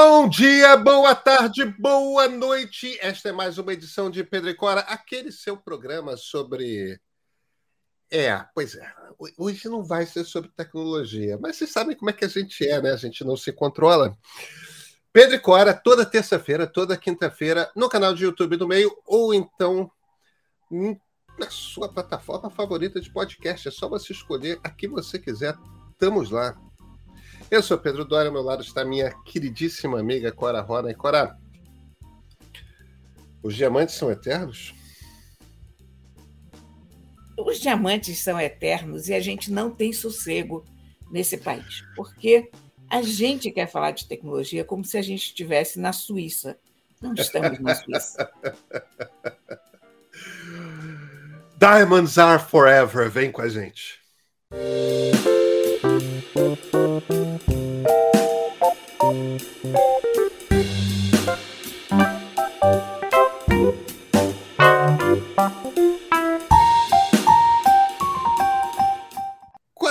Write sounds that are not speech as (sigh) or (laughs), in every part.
Bom dia, boa tarde, boa noite. Esta é mais uma edição de Pedro e Cora, aquele seu programa sobre. É, pois é. Hoje não vai ser sobre tecnologia, mas vocês sabem como é que a gente é, né? A gente não se controla. Pedro e Cora, toda terça-feira, toda quinta-feira, no canal de YouTube do Meio, ou então na sua plataforma favorita de podcast. É só você escolher a que você quiser. Estamos lá. Eu sou Pedro Dória, ao meu lado está minha queridíssima amiga Cora Rona. E Cora, os diamantes são eternos? Os diamantes são eternos e a gente não tem sossego nesse país, porque a gente quer falar de tecnologia como se a gente estivesse na Suíça. Não estamos na Suíça. (laughs) Diamonds are forever. Vem com a gente.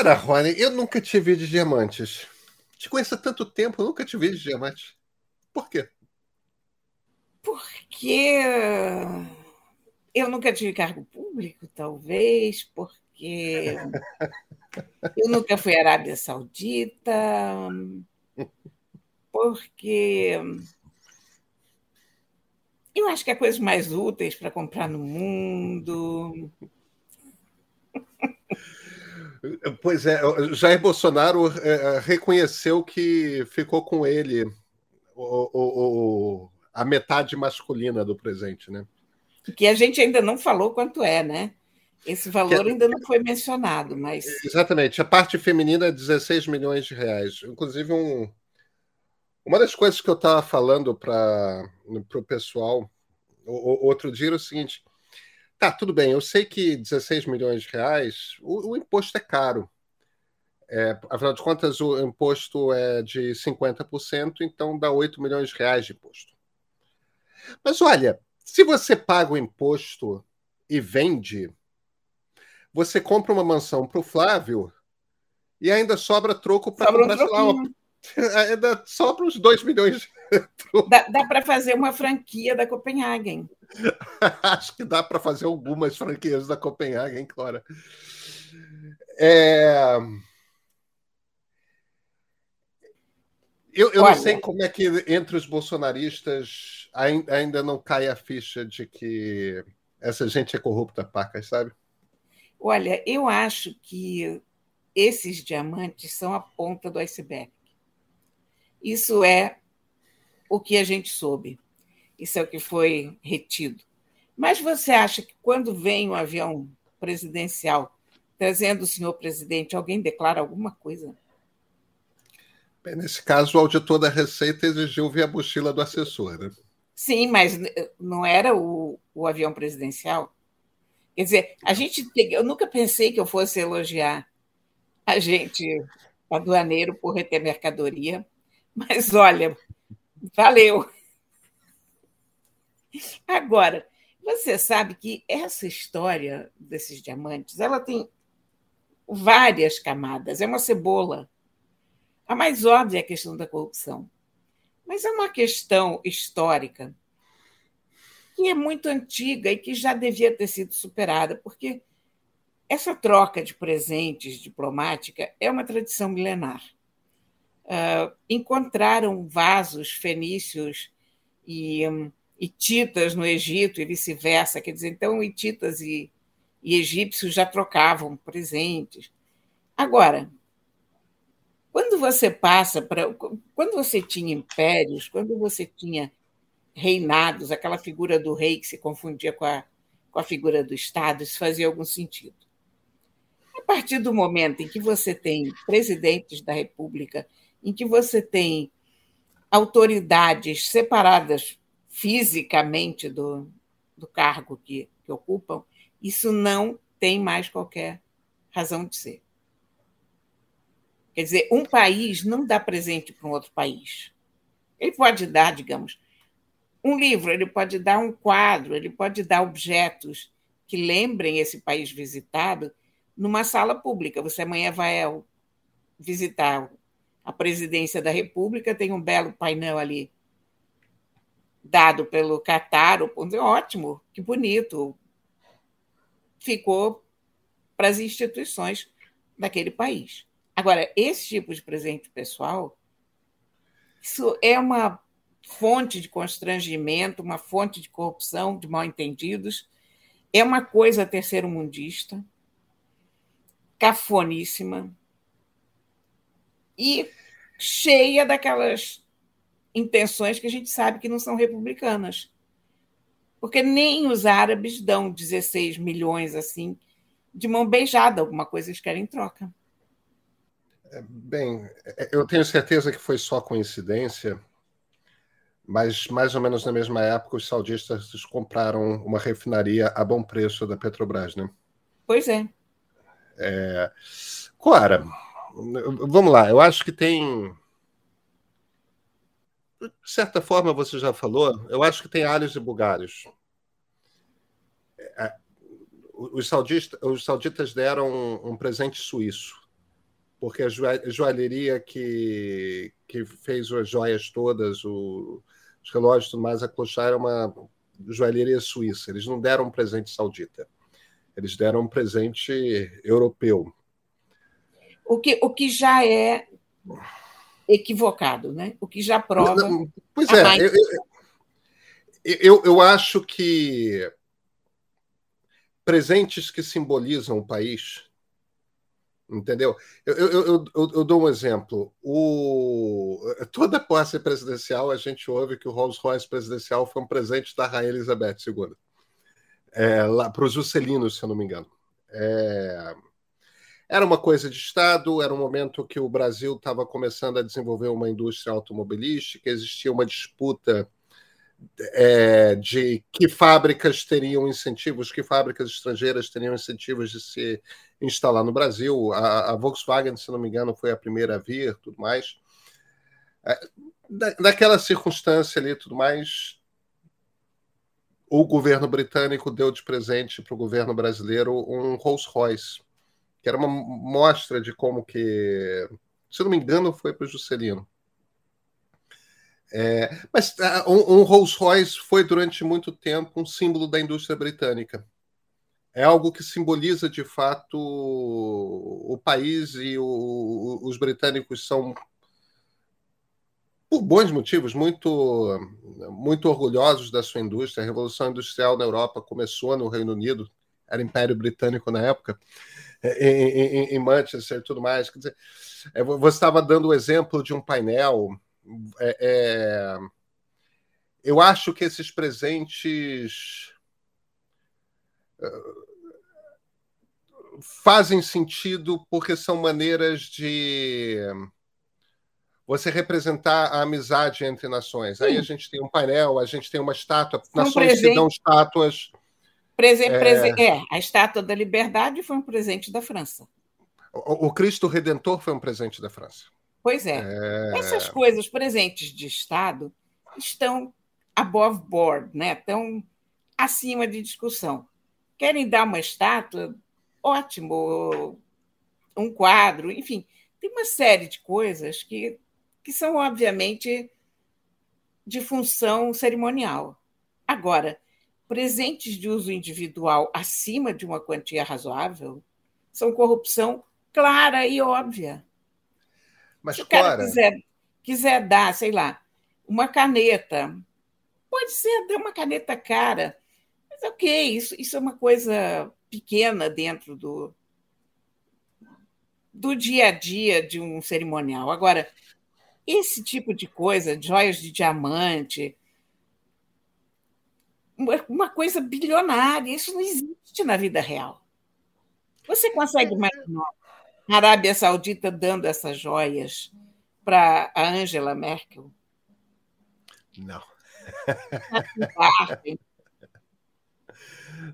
Cora Rony, eu nunca te vi de diamantes. Te conheço há tanto tempo, eu nunca te vi de diamantes. Por quê? Porque eu nunca tive cargo público, talvez, porque (laughs) eu nunca fui à Arábia Saudita, porque eu acho que há coisas mais úteis para comprar no mundo. Pois é, Jair Bolsonaro é, é, reconheceu que ficou com ele o, o, o, a metade masculina do presente, né? Que a gente ainda não falou quanto é, né? Esse valor que, ainda não foi mencionado, mas. Exatamente. A parte feminina é 16 milhões de reais. Inclusive, um, uma das coisas que eu estava falando para o pessoal outro dia era o seguinte: tá, tudo bem, eu sei que 16 milhões de reais, o, o imposto é caro. É, afinal de contas, o imposto é de 50%, então dá 8 milhões de reais de imposto. Mas olha, se você paga o imposto e vende, você compra uma mansão para o Flávio e ainda sobra troco para comprar, sei lá, (laughs) ainda sobra uns 2 milhões. Dá, dá para fazer uma franquia da Copenhagen. (laughs) Acho que dá para fazer algumas franquias da Copenhagen, Clara. É... Eu, eu não sei como é que entre os bolsonaristas ainda não cai a ficha de que essa gente é corrupta, pacas, sabe? Olha, eu acho que esses diamantes são a ponta do iceberg. Isso é o que a gente soube. Isso é o que foi retido. Mas você acha que quando vem um avião presidencial trazendo o senhor presidente, alguém declara alguma coisa? Bem, nesse caso, o auditor da Receita exigiu ver a mochila do assessor. Né? Sim, mas não era o, o avião presidencial? Quer dizer, a gente. Eu nunca pensei que eu fosse elogiar a gente, aduaneiro, por reter mercadoria, mas olha, valeu. Agora, você sabe que essa história desses diamantes, ela tem várias camadas, é uma cebola. A mais óbvia é a questão da corrupção. Mas é uma questão histórica que é muito antiga e que já devia ter sido superada, porque essa troca de presentes diplomática é uma tradição milenar. Uh, encontraram vasos fenícios e, um, no Egito e vice-versa, quer dizer, então hititas e, e egípcios já trocavam presentes. Agora, quando você passa para. Quando você tinha impérios, quando você tinha reinados, aquela figura do rei que se confundia com a, com a figura do Estado, isso fazia algum sentido. A partir do momento em que você tem presidentes da República, em que você tem autoridades separadas fisicamente do, do cargo que, que ocupam, isso não tem mais qualquer razão de ser. Quer dizer, um país não dá presente para um outro país. Ele pode dar, digamos, um livro, ele pode dar um quadro, ele pode dar objetos que lembrem esse país visitado numa sala pública. Você amanhã vai visitar a presidência da República, tem um belo painel ali dado pelo Catar, ótimo, que bonito. Ficou para as instituições daquele país. Agora, esse tipo de presente pessoal, isso é uma fonte de constrangimento, uma fonte de corrupção, de mal-entendidos, é uma coisa terceiro-mundista, cafoníssima e cheia daquelas intenções que a gente sabe que não são republicanas. Porque nem os árabes dão 16 milhões assim de mão beijada, alguma coisa eles querem em troca. É, bem, eu tenho certeza que foi só coincidência, mas mais ou menos na mesma época os saudistas compraram uma refinaria a bom preço da Petrobras, né? Pois é. é... vamos lá, eu acho que tem de certa forma, você já falou, eu acho que tem alhos e bugalhos. É, os, saudistas, os sauditas deram um, um, presente suíço, porque a joalheria que, que fez as joias todas, o, os relógios tudo mais, a Clochard era uma joalheria suíça. Eles não deram um presente saudita. Eles deram um presente europeu. O que, o que já é equivocado, né? o que já prova. Pois é, mais... eu, eu, eu acho que presentes que simbolizam o país. Entendeu? Eu, eu, eu, eu, dou um exemplo. O, toda posse presidencial, a gente ouve que o Rolls Royce presidencial foi um presente da Rainha Elizabeth II. É, para os Juscelinos, se eu não me engano. É, era uma coisa de Estado, era um momento que o Brasil estava começando a desenvolver uma indústria automobilística, existia uma disputa é, de que fábricas teriam incentivos, que fábricas estrangeiras teriam incentivos de se instalar no Brasil. A, a Volkswagen, se não me engano, foi a primeira a vir, tudo mais. É, naquela circunstância ali, tudo mais, o governo britânico deu de presente para o governo brasileiro um Rolls Royce que era uma mostra de como que, se não me engano, foi para o Juscelino. É, mas uh, um, um Rolls Royce foi durante muito tempo um símbolo da indústria britânica. É algo que simboliza de fato o país e o, os britânicos são, por bons motivos, muito, muito orgulhosos da sua indústria. A Revolução Industrial na Europa começou no Reino Unido, era Império Britânico na época em, em, Manchester e tudo mais. Quer dizer, é, você estava dando o exemplo de um painel. É, é, eu acho que esses presentes uh, fazem sentido porque são maneiras de você representar a amizade entre nações. Sim. Aí a gente tem um painel, a gente tem uma estátua, nações se dão estátuas Presen é... é... a Estátua da Liberdade foi um presente da França. O, o Cristo Redentor foi um presente da França. Pois é. é. Essas coisas, presentes de Estado, estão above board, né? estão acima de discussão. Querem dar uma estátua? Ótimo. Um quadro, enfim. Tem uma série de coisas que, que são, obviamente, de função cerimonial. Agora, presentes de uso individual acima de uma quantia razoável são corrupção clara e óbvia. Mas, Se o cara quiser, quiser dar, sei lá, uma caneta, pode ser dar uma caneta cara, mas ok, isso, isso é uma coisa pequena dentro do, do dia a dia de um cerimonial. Agora, esse tipo de coisa, joias de diamante, uma coisa bilionária. Isso não existe na vida real. Você consegue imaginar a Arábia Saudita dando essas joias para a Angela Merkel? Não.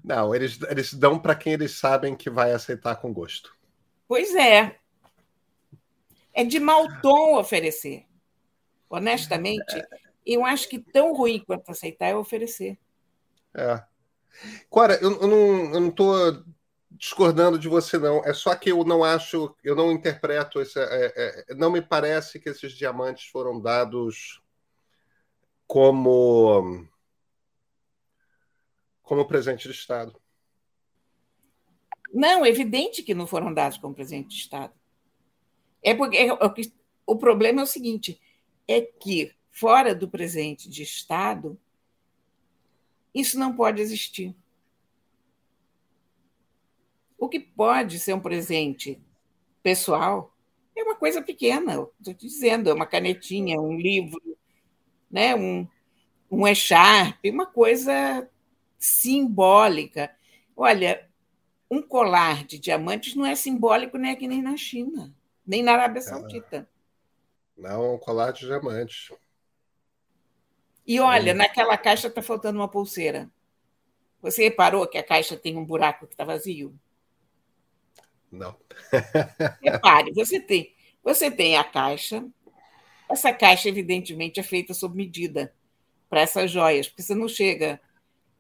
Não, eles, eles dão para quem eles sabem que vai aceitar com gosto. Pois é. É de mau tom oferecer. Honestamente, eu acho que tão ruim quanto aceitar é oferecer. É. Cora, eu, eu não estou discordando de você, não. É só que eu não acho, eu não interpreto, esse, é, é, não me parece que esses diamantes foram dados como como presente de Estado. Não, é evidente que não foram dados como presente de Estado. É porque é, o problema é o seguinte: é que fora do presente de Estado, isso não pode existir. O que pode ser um presente pessoal é uma coisa pequena, estou te dizendo, é uma canetinha, um livro, né? um, um echarpe, uma coisa simbólica. Olha, um colar de diamantes não é simbólico nem aqui nem na China, nem na Arábia Saudita. Não, um colar de diamantes. E olha, naquela caixa está faltando uma pulseira. Você reparou que a caixa tem um buraco que está vazio? Não. (laughs) Repare, você tem, você tem a caixa. Essa caixa, evidentemente, é feita sob medida para essas joias, porque você não chega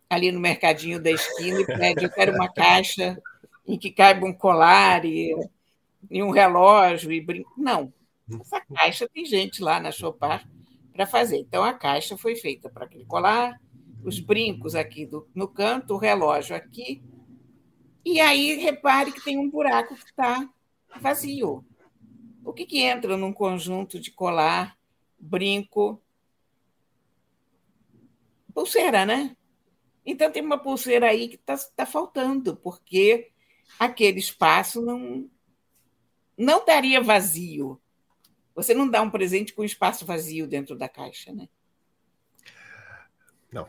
ali no mercadinho da esquina e pede, eu quero uma caixa em que caiba um colar e, e um relógio e brinco. Não. Essa caixa tem gente lá na Chopar para fazer. Então, a caixa foi feita para aquele colar, os brincos aqui do, no canto, o relógio aqui e aí repare que tem um buraco que está vazio. O que, que entra num conjunto de colar, brinco, pulseira, né? Então tem uma pulseira aí que está tá faltando, porque aquele espaço não, não estaria vazio. Você não dá um presente com espaço vazio dentro da caixa, né? Não.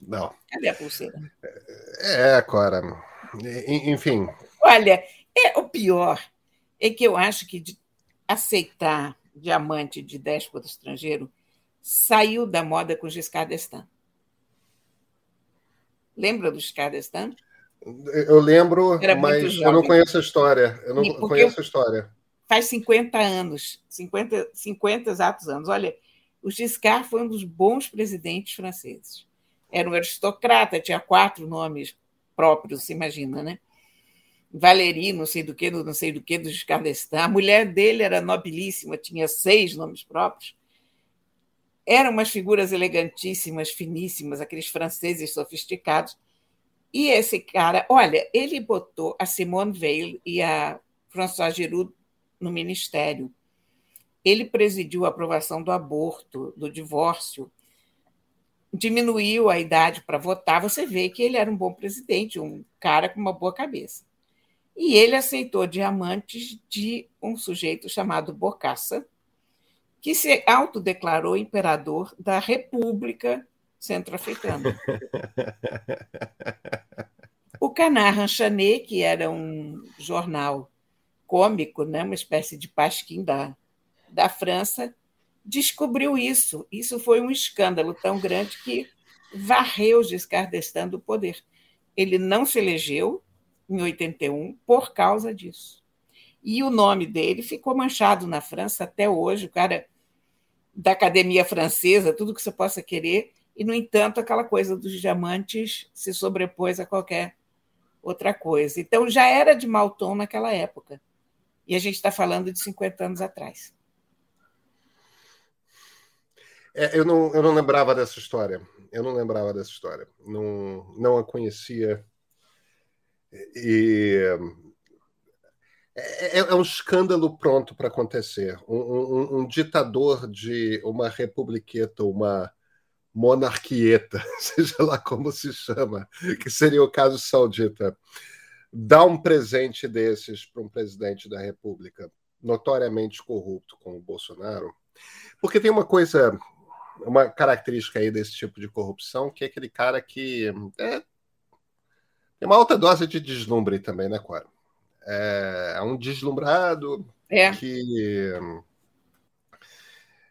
Não. Cadê a pulseira? É, Cora. Enfim. Olha, é, o pior é que eu acho que aceitar diamante de déspota estrangeiro saiu da moda com Giscard d'Estaing. Lembra do Giscard d'Estaing? Eu lembro, mas eu não conheço a história. Eu não conheço a história. Faz 50 anos, 50, 50 exatos anos. Olha, o Giscard foi um dos bons presidentes franceses era um aristocrata, tinha quatro nomes próprios, se imagina, né? Valéry, não sei do que, não sei do que, do Giscard d'Estaing. A mulher dele era nobilíssima, tinha seis nomes próprios. Eram umas figuras elegantíssimas, finíssimas, aqueles franceses sofisticados. E esse cara, olha, ele botou a Simone Veil e a François Giroud no ministério. Ele presidiu a aprovação do aborto, do divórcio, diminuiu a idade para votar, você vê que ele era um bom presidente, um cara com uma boa cabeça. E ele aceitou diamantes de um sujeito chamado Bokassa, que se autodeclarou imperador da República Centro-Africana. (laughs) O Canard Ranchanet, que era um jornal cômico, né, uma espécie de pasquim da, da França, descobriu isso. Isso foi um escândalo tão grande que varreu Giscard d'Estaing do poder. Ele não se elegeu em 81 por causa disso. E o nome dele ficou manchado na França até hoje, o cara da academia francesa, tudo que você possa querer, e, no entanto, aquela coisa dos diamantes se sobrepôs a qualquer outra coisa. Então, já era de mau tom naquela época. E a gente está falando de 50 anos atrás. É, eu, não, eu não lembrava dessa história. Eu não lembrava dessa história. Não, não a conhecia. E é, é, é um escândalo pronto para acontecer. Um, um, um, ditador de uma republiqueta, uma monarquieta, (laughs) seja lá como se chama, que seria o caso saudita, dá um presente desses para um presidente da República notoriamente corrupto como o Bolsonaro. Porque tem uma coisa uma característica aí desse tipo de corrupção, que é aquele cara que é, tem uma alta dose de deslumbre também, né, Cora? É, é um deslumbrado é. que.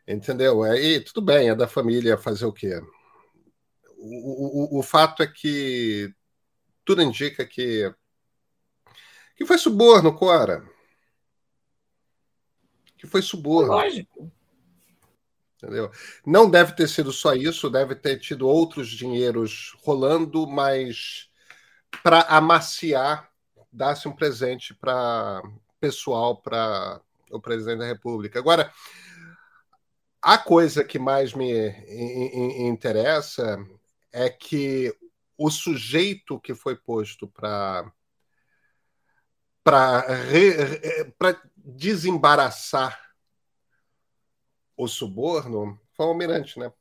Entendeu? Aí tudo bem, é da família fazer o quê? O, o, o fato é que tudo indica que. Que foi suborno, Cora. Que foi suborno. Lógico. Entendeu? Não deve ter sido só isso, deve ter tido outros dinheiros rolando, mas para amaciar, dar-se um presente para pessoal para o presidente da República. Agora, a coisa que mais me interessa é que o sujeito que foi posto para para desembaraçar o suborno foi o almirante, né? O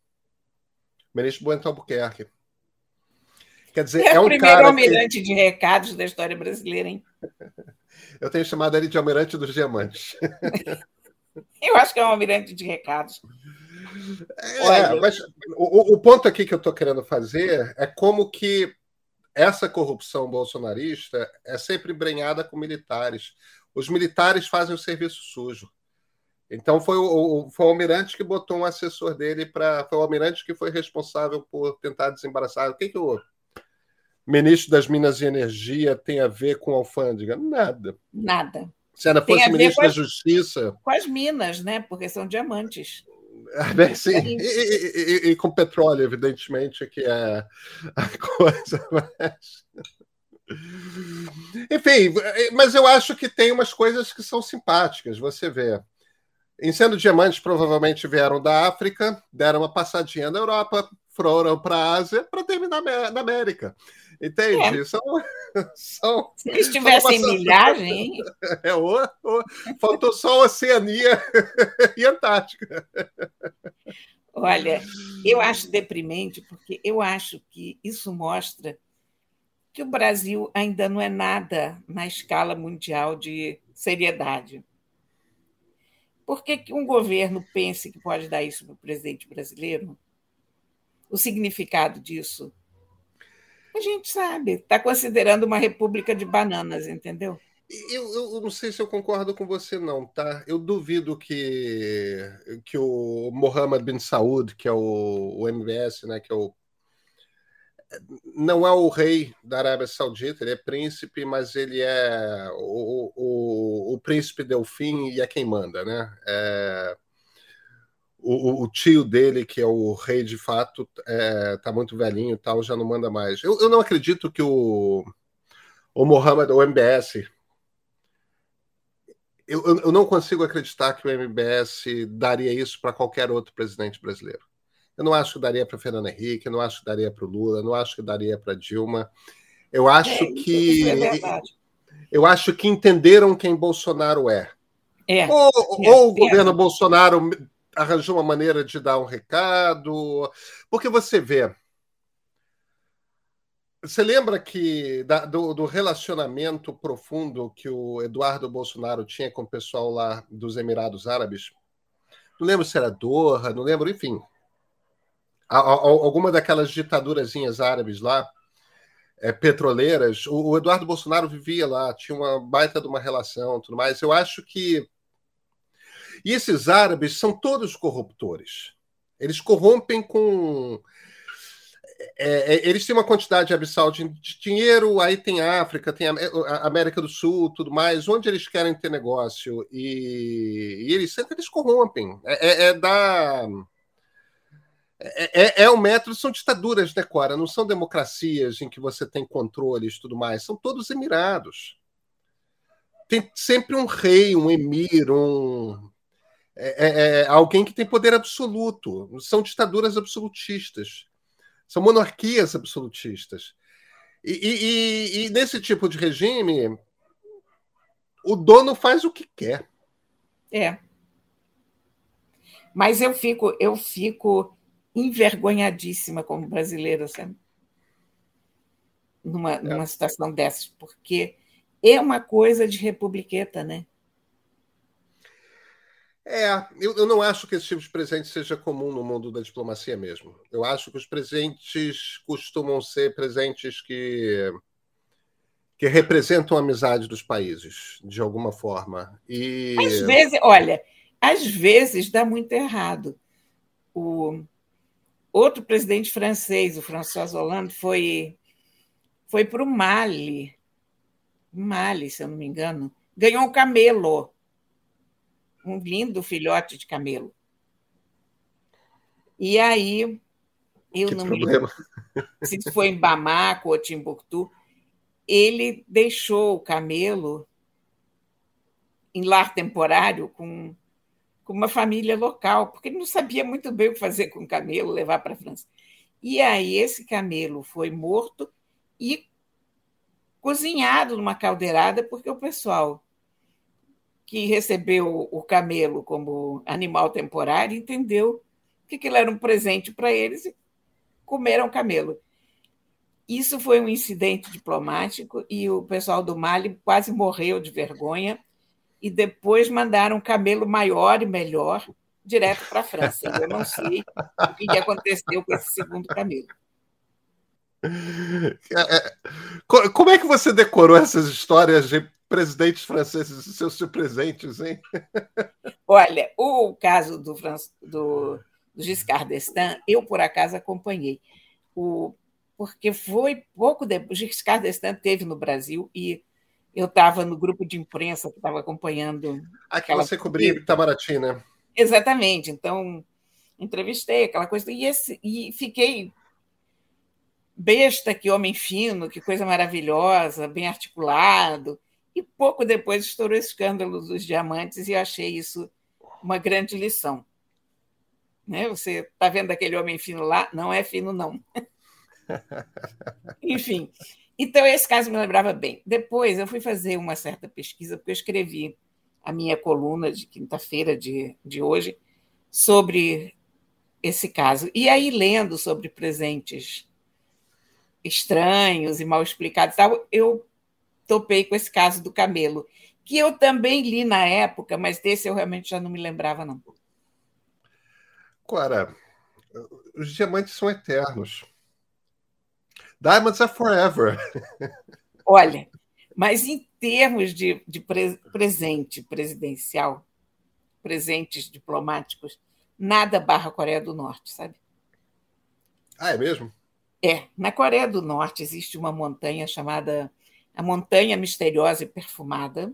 ministro Bueno Albuquerque. Quer dizer, é, é um o primeiro almirante que... de recados da história brasileira, hein? (laughs) Eu tenho chamado ele de almirante dos diamantes. (laughs) Eu acho que é um almirante de recados. É, mas o, o, ponto aqui que eu estou querendo fazer é como que essa corrupção bolsonarista é sempre embrenhada com militares. Os militares fazem o serviço sujo. Então foi o, foi o almirante que botou um assessor dele para. Foi o almirante que foi responsável por tentar desembaraçar. O que, que o ministro das Minas e Energia tem a ver com a alfândega? Nada. Nada. Se ela fosse ministro da Justiça. Com as minas, né? Porque são diamantes. (laughs) Bem, sim. E, e, e, com petróleo, evidentemente, que é a (laughs) coisa mais. Enfim, mas eu acho que tem umas coisas que são simpáticas, você vê. Sendo diamantes, provavelmente vieram da África, deram uma passadinha na Europa, foram para a Ásia para terminar na América. Entende? É. São, (laughs) são, Se eles tivessem são milhagem. (laughs) É, o, o, faltou só Oceania (laughs) e Antártica. Olha, eu acho deprimente, porque eu acho que isso mostra que o Brasil ainda não é nada na escala mundial de seriedade. Por que, que um governo pense que pode dar isso para o presidente brasileiro? O significado disso a gente sabe, está considerando uma república de bananas, entendeu? Eu, eu, não sei se eu concordo com você, não, tá? Eu duvido que, que o Mohammed bin Saud, que é o, o MBS, né, que é o não é o rei da Arábia Saudita, ele é príncipe, mas ele é o, o, o príncipe Delfim e é quem manda, né? É, o, o, tio dele, que é o rei de fato, é, tá muito velhinho tal, já não manda mais. Eu, eu não acredito que o, o Mohammed, o MBS, eu, eu não consigo acreditar que o MBS daria isso para qualquer outro presidente brasileiro. Eu não acho que daria para Fernando Henrique, eu não acho que daria para o Lula, eu não acho que daria para Dilma. Eu acho é, que é eu acho que entenderam quem Bolsonaro é. É, ou, é, ou o governo Bolsonaro arranjou uma maneira de dar um recado. Porque você vê. Você lembra que da, do, do, relacionamento profundo que o Eduardo Bolsonaro tinha com o pessoal lá dos Emirados Árabes? Não lembro se era Doha, não lembro, enfim. A, a, alguma daquelas ditadurazinhas árabes lá, é, petroleiras, o, o Eduardo Bolsonaro vivia lá, tinha uma baita de uma relação tudo mais. Eu acho que e esses árabes são todos corruptores. Eles corrompem com. É, é, eles têm uma quantidade abissal de, dinheiro, aí tem África, tem a América do Sul, tudo mais, onde eles querem ter negócio e, e eles sempre eles corrompem. É, é, é da. É, é, é, o método, são ditaduras, né, Cora? Não são democracias em que você tem controles e tudo mais, são todos emirados. Tem sempre um rei, um emir, um, é, é, é, alguém que tem poder absoluto. São ditaduras absolutistas. São monarquias absolutistas. E, e, e, nesse tipo de regime, o dono faz o que quer. É. Mas eu fico, eu fico envergonhadíssima como brasileira, sabe? Numa, é. numa situação dessas, porque é uma coisa de republiqueta, né? É, eu, eu, não acho que esse tipo de presente seja comum no mundo da diplomacia mesmo. Eu acho que os presentes costumam ser presentes que, que representam a amizade dos países, de alguma forma. E... Às vezes, olha, às vezes dá muito errado. O outro presidente francês, o François Hollande, foi, foi para o Mali, Mali, se eu não me engano, ganhou um camelo um lindo filhote de camelo. E aí, eu que não problema. me lembro se foi em Bamako ou Timbuktu, ele deixou o camelo em lar temporário com, com uma família local, porque ele não sabia muito bem o que fazer com o camelo, levar para a França. E aí esse camelo foi morto e cozinhado numa caldeirada, porque o pessoal que recebeu o camelo como animal temporário entendeu que aquilo era um presente para eles e comeram camelo. Isso foi um incidente diplomático e o pessoal do Mali quase morreu de vergonha e depois mandaram um camelo maior e melhor direto para a França. Eu não sei o que aconteceu com esse segundo camelo. É, é, como é que você decorou essas histórias de presidentes franceses e seus presentes, hein? Olha, o caso do, do, do Giscard d'Estaing, eu por acaso acompanhei. O, porque foi pouco depois. Giscard d'Estaing teve no Brasil e eu estava no grupo de imprensa que estava acompanhando. Aquela você cobria Itamaraty, né? Exatamente. Então, entrevistei aquela coisa e, esse, e fiquei besta, que homem fino, que coisa maravilhosa, bem articulado. E pouco depois estourou o escândalo dos diamantes e achei isso uma grande lição. Né? Você está vendo aquele homem fino lá? Não é fino, não. (laughs) Enfim, então esse caso me lembrava bem. Depois eu fui fazer uma certa pesquisa, porque eu escrevi a minha coluna de quinta-feira de, de hoje sobre esse caso. E aí, lendo sobre presentes estranhos e mal explicados, tal, eu topei com esse caso do camelo, que eu também li na época, mas desse eu realmente já não me lembrava, não. Cora, os diamantes são eternos. Diamonds are forever. (laughs) Olha, mas em termos de, de pre presente presidencial, presentes diplomáticos, nada barra Coreia do Norte, sabe? Ah, é mesmo? É. Na Coreia do Norte existe uma montanha chamada a Montanha Misteriosa e Perfumada.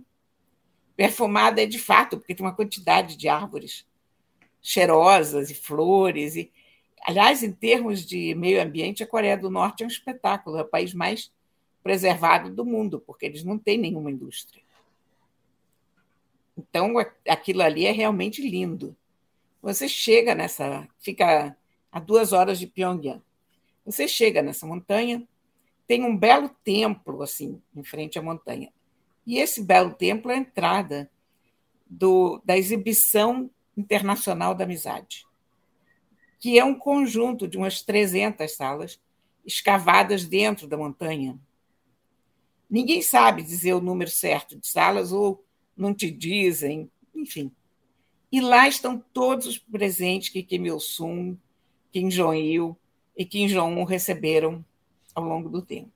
Perfumada é de fato, porque tem uma quantidade de árvores cheirosas e flores. E, aliás, em termos de meio ambiente, a Coreia do Norte é um espetáculo, é o país mais preservado do mundo, porque eles não têm nenhuma indústria. Então, aquilo ali é realmente lindo. Você chega nessa. fica a duas horas de Pyongyang. Você chega nessa montanha, tem um belo templo assim em frente à montanha. E esse belo templo é a entrada do, da exibição internacional da amizade, que é um conjunto de umas 300 salas escavadas dentro da montanha. Ninguém sabe dizer o número certo de salas ou não te dizem, enfim. E lá estão todos os presentes que Kim Il-sung, Kim Jong-il e Kim Jong-un receberam ao longo do tempo.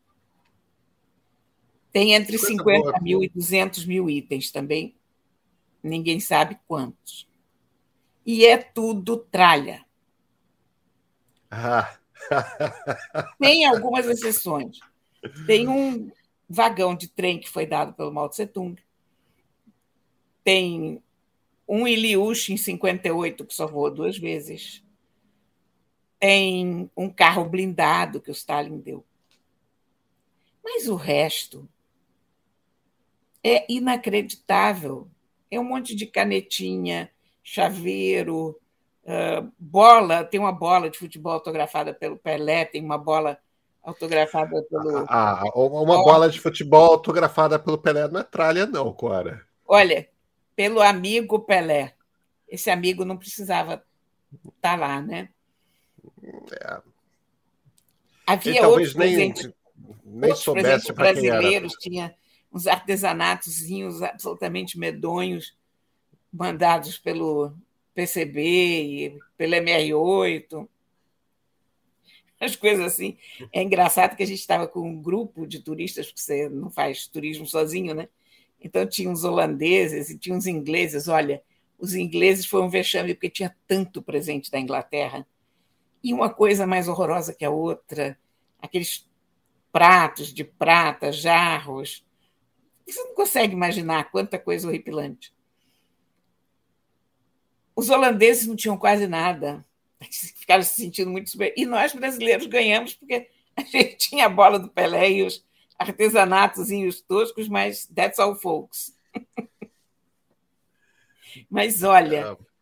Tem entre Coisa 50 boa. mil e 200 mil itens também, ninguém sabe quantos. E é tudo tralha. Ah. (laughs) Tem algumas exceções. Tem um vagão de trem que foi dado pelo Mao Tse Tung. Tem um Iliush em 58 que só voou duas vezes. Tem um carro blindado que o Stalin deu. Mas o resto é inacreditável. É um monte de canetinha, chaveiro, uh, bola. Tem uma bola de futebol autografada pelo Pelé, tem uma bola autografada pelo. Ah, ah uma bola de futebol autografada pelo Pelé não é tralha, não, Cora. Olha, pelo amigo Pelé. Esse amigo não precisava estar tá lá, né? É. Havia outros nem, presentes, nem outros soubesse brasileiros, tinha uns artesanatozinhos absolutamente medonhos mandados pelo PCB e pelo MR8. As coisas assim. É engraçado que a gente estava com um grupo de turistas, porque você não faz turismo sozinho, né? Então tinha uns holandeses e tinha uns ingleses. Olha, os ingleses foram um vexame porque tinha tanto presente da Inglaterra e uma coisa mais horrorosa que a outra, aqueles pratos de prata, jarros. Você não consegue imaginar quanta coisa horripilante. Os holandeses não tinham quase nada, (laughs) ficaram se sentindo muito super. E nós, brasileiros, ganhamos porque a gente tinha a bola do Pelé e os artesanatozinhos toscos, mas that's all folks. (laughs) mas olha, é.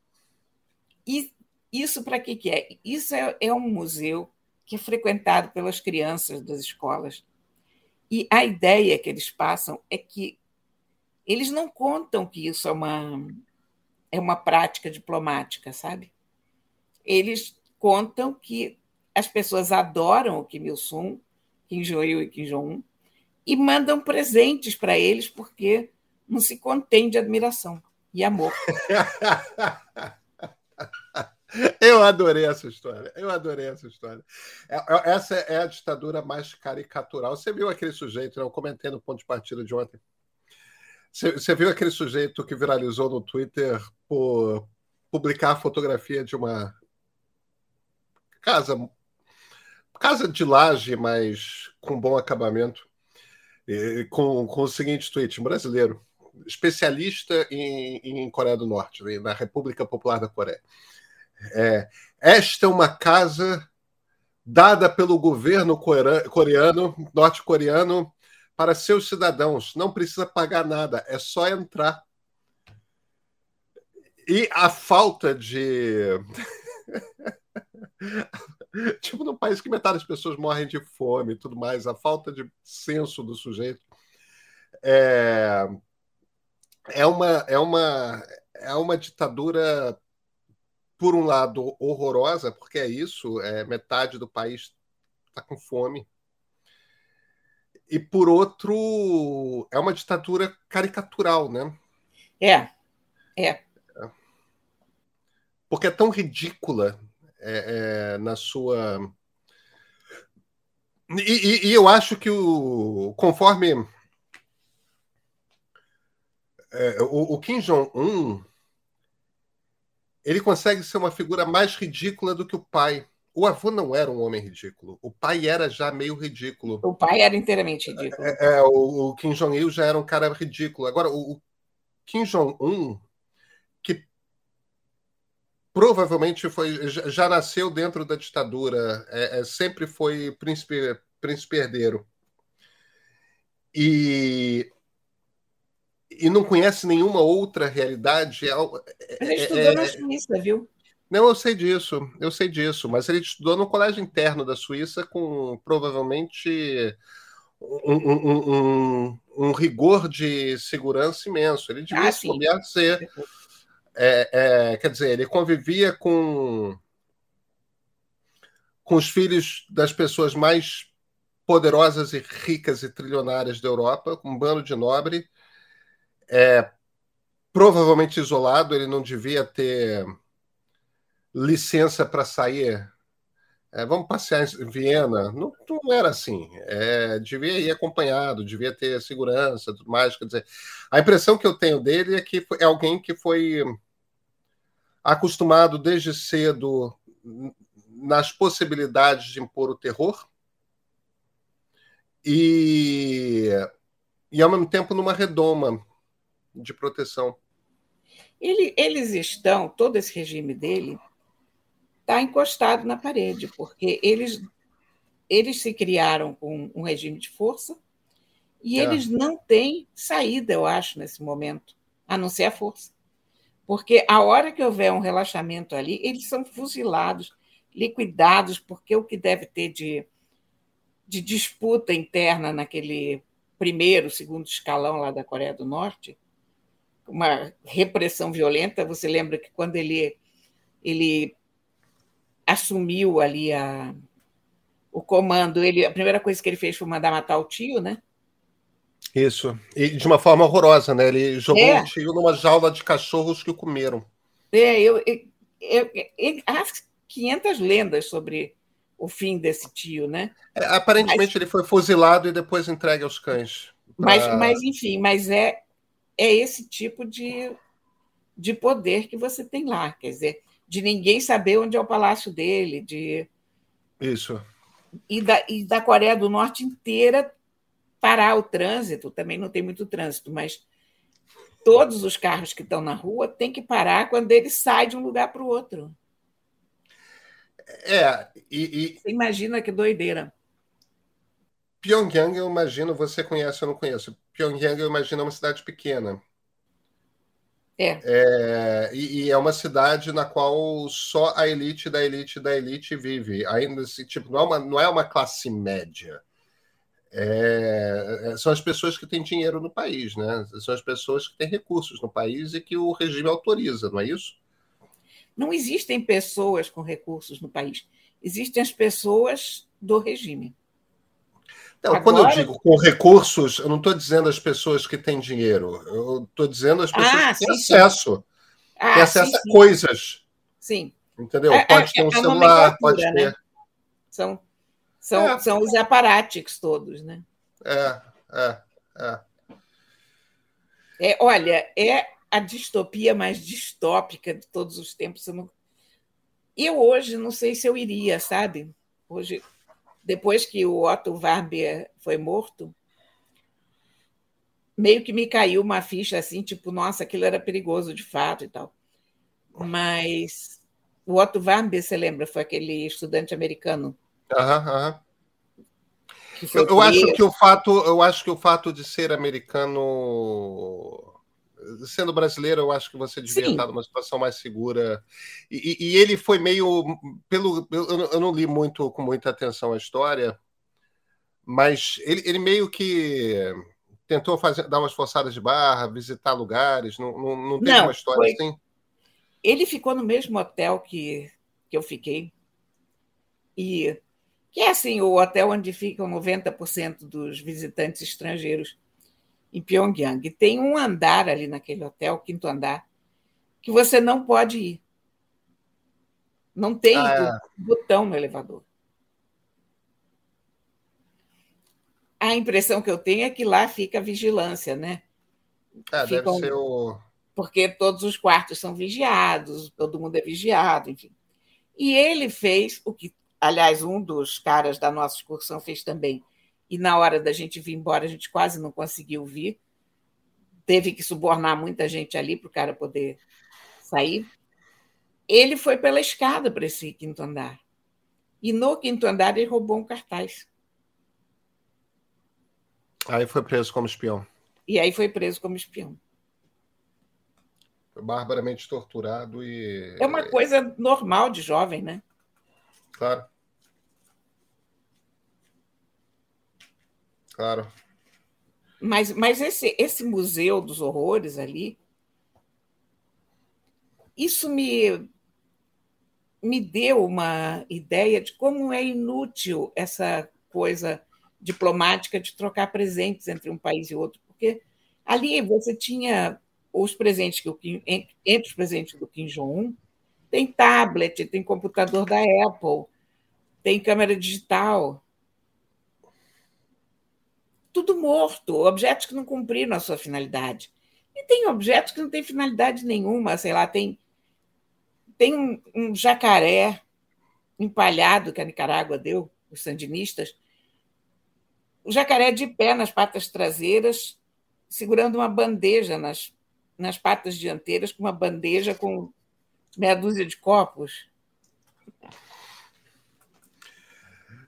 Isso para que, que é? Isso é, é um museu que é frequentado pelas crianças das escolas. E a ideia que eles passam é que eles não contam que isso é uma, é uma prática diplomática, sabe? Eles contam que as pessoas adoram o Kim Il-sung, Kim Jong-il e Kim Jong-un, e mandam presentes para eles porque não se contém de admiração e amor. (laughs) Eu adorei essa história. Eu adorei essa história. É, é, essa é a ditadura mais caricatural. Você viu aquele sujeito, né? eu comentei no ponto de partida de ontem. Você, viu aquele sujeito que viralizou no Twitter por publicar a fotografia de uma casa casa de laje, mas com bom acabamento, e, com, com o seguinte tweet, brasileiro, especialista em, em Coreia do Norte, na República Popular da Coreia. É, esta é uma casa dada pelo governo coreano, norte-coreano, para seus cidadãos. Não precisa pagar nada, é só entrar. E a falta de. (laughs) tipo, num país que metade das pessoas morrem de fome e tudo mais, a falta de senso do sujeito é, é, uma, é, uma, é uma ditadura por um lado, horrorosa, porque é isso, é, metade do país está com fome. E por outro, é uma ditadura caricatural, né? É, é. Porque é tão ridícula é, é, na sua. E, e, e, eu acho que o conforme é, o, o Kim Jong-un ele consegue ser uma figura mais ridícula do que o pai. O avô não era um homem ridículo. O pai era já meio ridículo. O pai era inteiramente ridículo. É, é o, o, Kim Jong-il já era um cara ridículo. Agora, o, o Kim Jong-un, que provavelmente foi já nasceu dentro da ditadura, é, é, sempre foi príncipe, príncipe herdeiro. E e não conhece nenhuma outra realidade. É, ele é, estudou é, na Suíça, viu? Não, eu sei disso, eu sei disso, mas ele estudou no colégio interno da Suíça com provavelmente um, um, um, um rigor de segurança imenso. Ele devia ah, souber ser. É, é, quer dizer, ele convivia com, com os filhos das pessoas mais poderosas e ricas e trilionárias da Europa, com um bando de nobre é provavelmente isolado, ele não devia ter licença para sair. É, vamos passear em Viena. Não, não era assim. É, devia ir acompanhado, devia ter segurança, tudo mais. Quer dizer, a impressão que eu tenho dele é que é alguém que foi acostumado desde cedo nas possibilidades de impor o terror e, e ao mesmo tempo numa redoma de proteção. Ele, eles estão, todo esse regime dele está encostado na parede, porque eles, eles se criaram com um regime de força e é. eles não têm saída, eu acho, nesse momento, a não ser a força. Porque a hora que houver um relaxamento ali, eles são fuzilados, liquidados, porque o que deve ter de, de disputa interna naquele primeiro, segundo escalão lá da Coreia do Norte, uma repressão violenta. Você lembra que quando ele, ele assumiu ali a, o comando, ele, a primeira coisa que ele fez foi mandar matar o tio, né? Isso. E de uma forma horrorosa, né? Ele jogou é. o tio numa jaula de cachorros que o comeram. É, eu, eu, eu, eu há 500 lendas sobre o fim desse tio, né? É, aparentemente mas, ele foi fuzilado e depois entregue aos cães. Pra... Mas, mas, enfim, mas é é esse tipo de, de poder que você tem lá, quer dizer, de ninguém saber onde é o palácio dele, de isso e da, e da Coreia do Norte inteira parar o trânsito, também não tem muito trânsito, mas todos os carros que estão na rua têm que parar quando ele sai de um lugar para o outro. É, e, e... Você imagina que doideira. Pyongyang, eu imagino, você conhece ou não conhece. Pyongyang, eu imagino, é uma cidade pequena. É. é e, e, é uma cidade na qual só a elite da elite da elite vive. Ainda assim, tipo, não é uma, não é uma classe média. É, é, são as pessoas que têm dinheiro no país, né? São as pessoas que têm recursos no país e que o regime autoriza, não é isso? Não existem pessoas com recursos no país. Existem as pessoas do regime. Não, Agora... quando eu digo com recursos, eu não estou dizendo as pessoas que têm dinheiro, eu estou dizendo as pessoas ah, que têm sim, acesso. Sim. Ah, têm acesso sim, a coisas. Sim. Entendeu? É, pode é, ter um celular, pode ter. Né? São, são, é. são os aparáticos todos, né? É, é, é. É, olha, é a distopia mais distópica de todos os tempos. Eu, não... eu hoje não sei se eu iria, sabe? Hoje depois que o Otto Warmbier foi morto, meio que me caiu uma ficha assim, tipo, nossa, aquilo era perigoso de fato e tal. Mas o Otto Warmbier, você lembra, foi aquele estudante americano. Aham. Eu, eu acho que o fato, eu acho que o fato de ser americano sendo brasileiro, eu acho que você devia Sim. estar numa situação mais segura. E, e, ele foi meio. pelo eu, eu, não li muito com muita atenção a história, mas ele, ele meio que tentou fazer, dar umas forçadas de barra, visitar lugares, não, não, não tem não, uma história foi... assim? Ele ficou no mesmo hotel que, que eu fiquei. E que é assim, o hotel onde ficam 90% dos visitantes estrangeiros em Pyongyang. Tem um andar ali naquele hotel, quinto andar, que você não pode ir. Não tem ah, é. botão no elevador. A impressão que eu tenho é que lá fica a vigilância, né? É, Ficam... deve ser o. Porque todos os quartos são vigiados, todo mundo é vigiado, enfim. E ele fez o que, aliás, um dos caras da nossa excursão fez também e na hora da gente vir embora a gente quase não conseguiu vir. Teve que subornar muita gente ali para o cara poder sair. Ele foi pela escada para esse quinto andar. E no quinto andar ele roubou um cartaz. Aí foi preso como espião. E aí foi preso como espião. Foi barbaramente torturado e. É uma coisa normal de jovem, né? Claro. Claro. Mas, mas esse, esse museu dos horrores ali, isso me, me deu uma ideia de como é inútil essa coisa diplomática de trocar presentes entre um país e outro, porque ali você tinha os presentes que o entre os presentes do Kim Jong-un tem tablet, tem computador da Apple, tem câmera digital, tudo morto, objetos que não cumpriram a sua finalidade. E tem objetos que não têm finalidade nenhuma, sei lá, tem, tem um, um jacaré empalhado que a Nicarágua deu, os sandinistas, o jacaré de pé nas patas traseiras, segurando uma bandeja nas, nas patas dianteiras, com uma bandeja com meia dúzia de copos.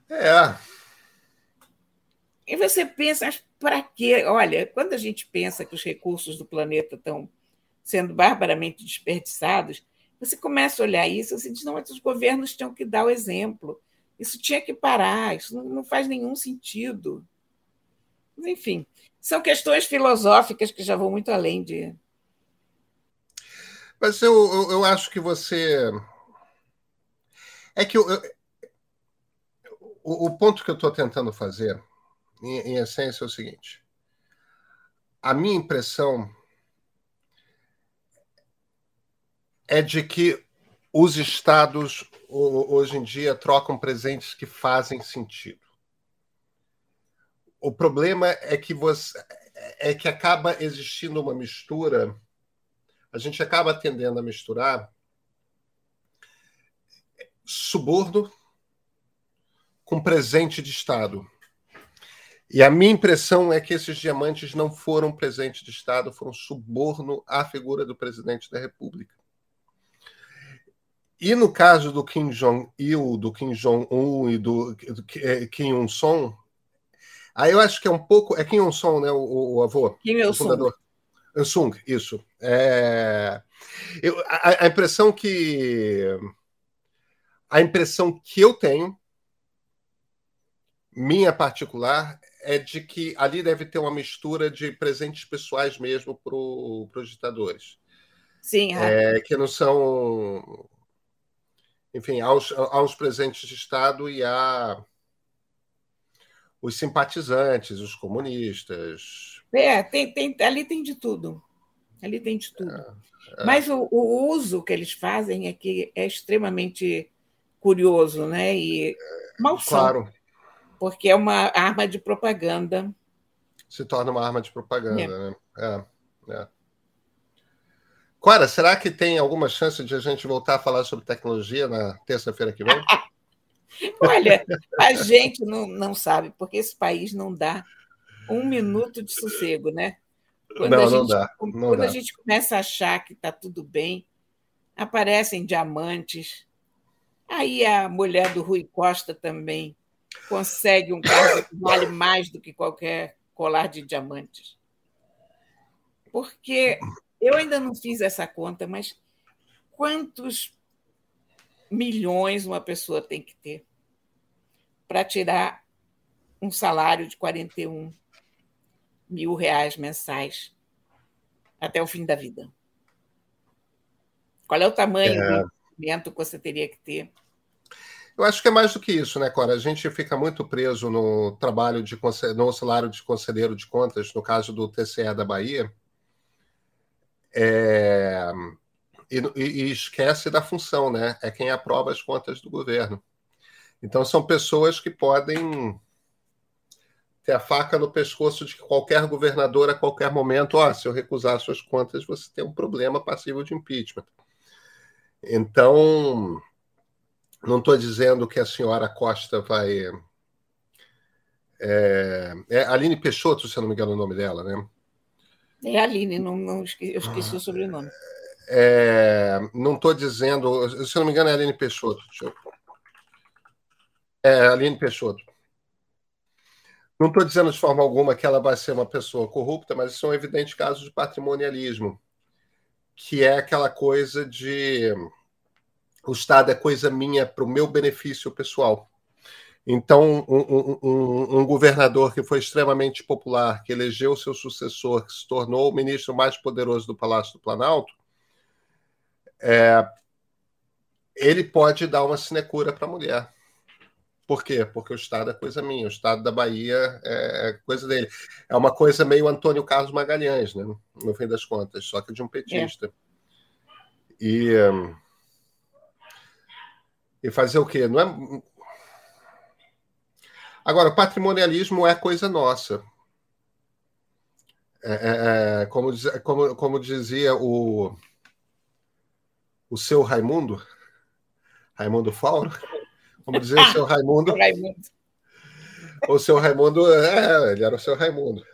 É, e você pensa, para quê? Olha, quando a gente pensa que os recursos do planeta estão sendo barbaramente desperdiçados, você começa a olhar isso e você diz, não, mas os governos tinham que dar o exemplo. Isso tinha que parar, isso não faz nenhum sentido. Mas, enfim, são questões filosóficas que já vão muito além de. Mas eu, eu, eu acho que você. É que eu, eu... O, o ponto que eu estou tentando fazer em, em essência, é o seguinte: a minha impressão é de que os estados hoje em dia trocam presentes que fazem sentido. O problema é que você é que acaba existindo uma mistura, a gente acaba tendendo a misturar suborno com presente de Estado. E a minha impressão é que esses diamantes não foram presente de Estado, foram suborno à figura do presidente da República. E no caso do Kim Jong-il, do Kim Jong-un e do Kim Il-sung, Aí eu acho que é um pouco. É Kim Il-sung, né? O, o, avô. Kim Il-sung. fundador. Il-sung, isso. É... Eu, a, a impressão que. A impressão que eu tenho, minha particular, é de que ali deve ter uma mistura de presentes pessoais mesmo para os ditadores. Sim. É, que não são. Enfim, aos, aos presentes de Estado e a os simpatizantes, os comunistas. É, tem, tem, ali tem de tudo. Ali tem de tudo. É, é. Mas o, o, uso que eles fazem é que é extremamente curioso, né? E malsão. Claro. Porque é uma arma de propaganda. Se torna uma arma de propaganda, é. né? É, é. Cora, será que tem alguma chance de a gente voltar a falar sobre tecnologia na terça-feira que vem? (laughs) Olha, a gente não, não sabe, porque esse país não dá um minuto de sossego, né? Quando não, a gente, não dá. Não quando dá. a gente começa a achar que está tudo bem, aparecem diamantes. Aí a mulher do Rui Costa também consegue um carro que vale mais do que qualquer colar de diamantes. Porque eu ainda não fiz essa conta, mas quantos milhões uma pessoa tem que ter para tirar um salário de 41 mil reais mensais até o fim da vida. Qual é o tamanho é... do investimento que você teria que ter? Eu acho que é mais do que isso, né, Cora? A gente fica muito preso no trabalho de no salário de conselheiro de contas, no caso do TCE da Bahia, é... e, e esquece da função, né? É quem aprova as contas do governo. Então, são pessoas que podem ter a faca no pescoço de qualquer governador a qualquer momento. Oh, se eu recusar suas contas, você tem um problema passivo de impeachment. Então, não estou dizendo que a senhora Costa vai. É, é Aline Peixoto, se eu não me engano o nome dela, né? É Aline, não, não esqueci, eu esqueci o sobrenome. É, não estou dizendo, se eu não me engano, é Aline Peixoto. Eu... É, Aline Peixoto. Não estou dizendo de forma alguma que ela vai ser uma pessoa corrupta, mas isso é um evidente caso de patrimonialismo, que é aquela coisa de o Estado é coisa minha para o meu benefício pessoal. Então, um, um, um, governador que foi extremamente popular, que elegeu seu sucessor, que se tornou o ministro mais poderoso do Palácio do Planalto, é, ele pode dar uma sinecura para a mulher. Por quê? Porque o Estado é coisa minha, o Estado da Bahia é, é coisa dele. É uma coisa meio Antônio Carlos Magalhães, né? no fim das contas, só que de um petista. É. E, e fazer o quê? Não é... Agora, patrimonialismo é coisa nossa. É, é, é como, como, como dizia o, o seu Raimundo, Raimundo Fauro, como dizia o seu (laughs) Raimundo. Raimundo. O seu Raimundo, é, ele era o seu Raimundo.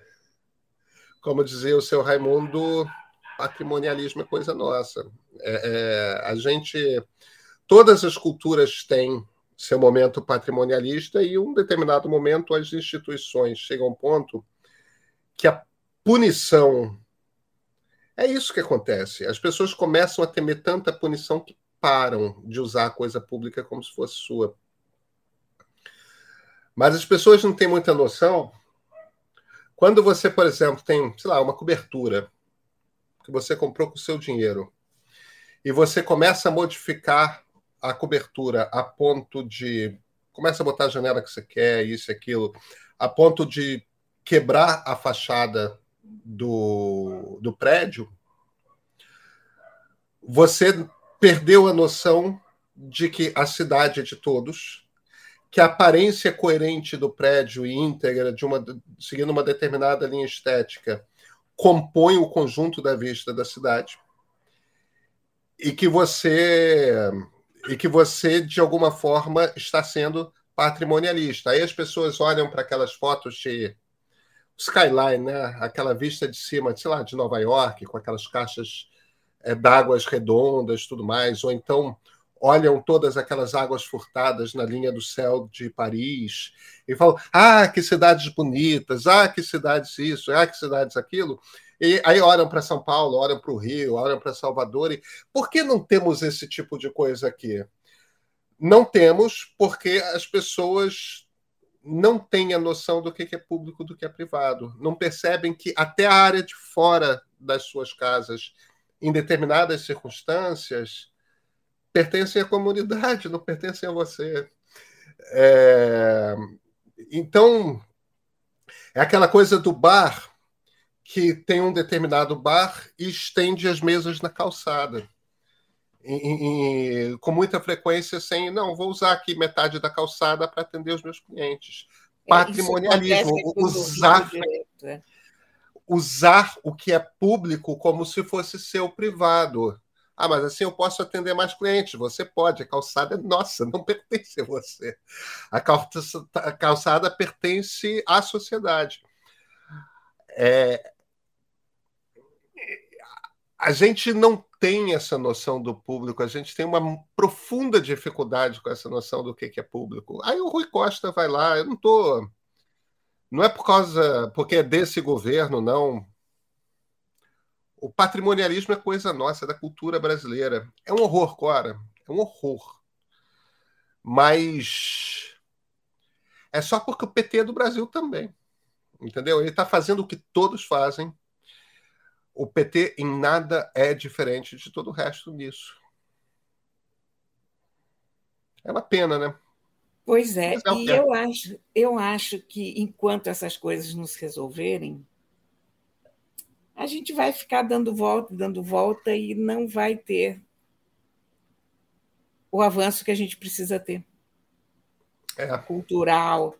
Como dizia o seu Raimundo, patrimonialismo é coisa nossa. É, é, a gente. Todas as culturas têm seu momento patrimonialista e, um determinado momento, as instituições chegam a um ponto que a punição. É isso que acontece. As pessoas começam a temer tanta punição que param de usar a coisa pública como se fosse sua. Mas as pessoas não têm muita noção. Quando você, por exemplo, tem, sei lá, uma cobertura que você comprou com o seu dinheiro e você começa a modificar a cobertura a ponto de começa a botar a janela que você quer, isso e aquilo, a ponto de quebrar a fachada do, do prédio, você perdeu a noção de que a cidade é de todos, que a aparência coerente do prédio e íntegra, de uma, seguindo uma determinada linha estética, compõe o conjunto da vista da cidade, e que você e que você de alguma forma está sendo patrimonialista. Aí as pessoas olham para aquelas fotos de skyline, né? Aquela vista de cima, sei lá, de Nova York, com aquelas caixas é, d'águas redondas, tudo mais, ou então olham todas aquelas águas furtadas na linha do céu de Paris e falam: ah, que cidades bonitas, ah, que cidades isso, ah, que cidades aquilo. E aí olham para São Paulo, olham para o Rio, olham para Salvador. E por que não temos esse tipo de coisa aqui? Não temos porque as pessoas não têm a noção do que é público do que é privado. Não percebem que até a área de fora das suas casas, em determinadas circunstâncias, pertencem à comunidade, não pertencem a você. É... Então, é aquela coisa do bar que tem um determinado bar e estende as mesas na calçada. E, e, com muita frequência, sem, não, vou usar aqui metade da calçada para atender os meus clientes. É, Patrimonialismo, usar, direito, é. usar o que é público como se fosse seu privado. Ah, mas assim eu posso atender mais clientes. Você pode, a calçada é nossa, (laughs) não pertence a você. A calçada, pertence à sociedade. É... A gente não tem essa noção do público, a gente tem uma profunda dificuldade com essa noção do que é público. Aí o Rui Costa vai lá, eu não estou. Não é por causa. porque é desse governo, não o patrimonialismo é coisa nossa, é da cultura brasileira. É um horror, Cora. É um horror. Mas é só porque o PT é do Brasil também. Entendeu? Ele está fazendo o que todos fazem. O PT em nada é diferente de todo o resto nisso. É uma pena, né? Pois é, é e eu acho, eu acho que enquanto essas coisas não se resolverem, a gente vai ficar dando volta, dando volta e não vai ter o avanço que a gente precisa ter. É. Cultural,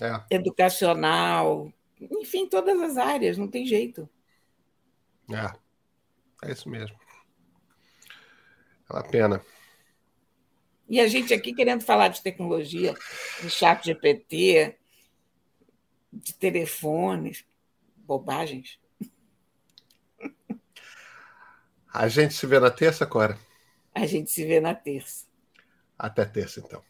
é. educacional, enfim, todas as áreas, não tem jeito. É, é isso mesmo. É uma pena. E a gente aqui querendo falar de tecnologia, de chat GPT, de telefones bobagens. A gente se vê na terça, Cora? A gente se vê na terça. Até terça, então.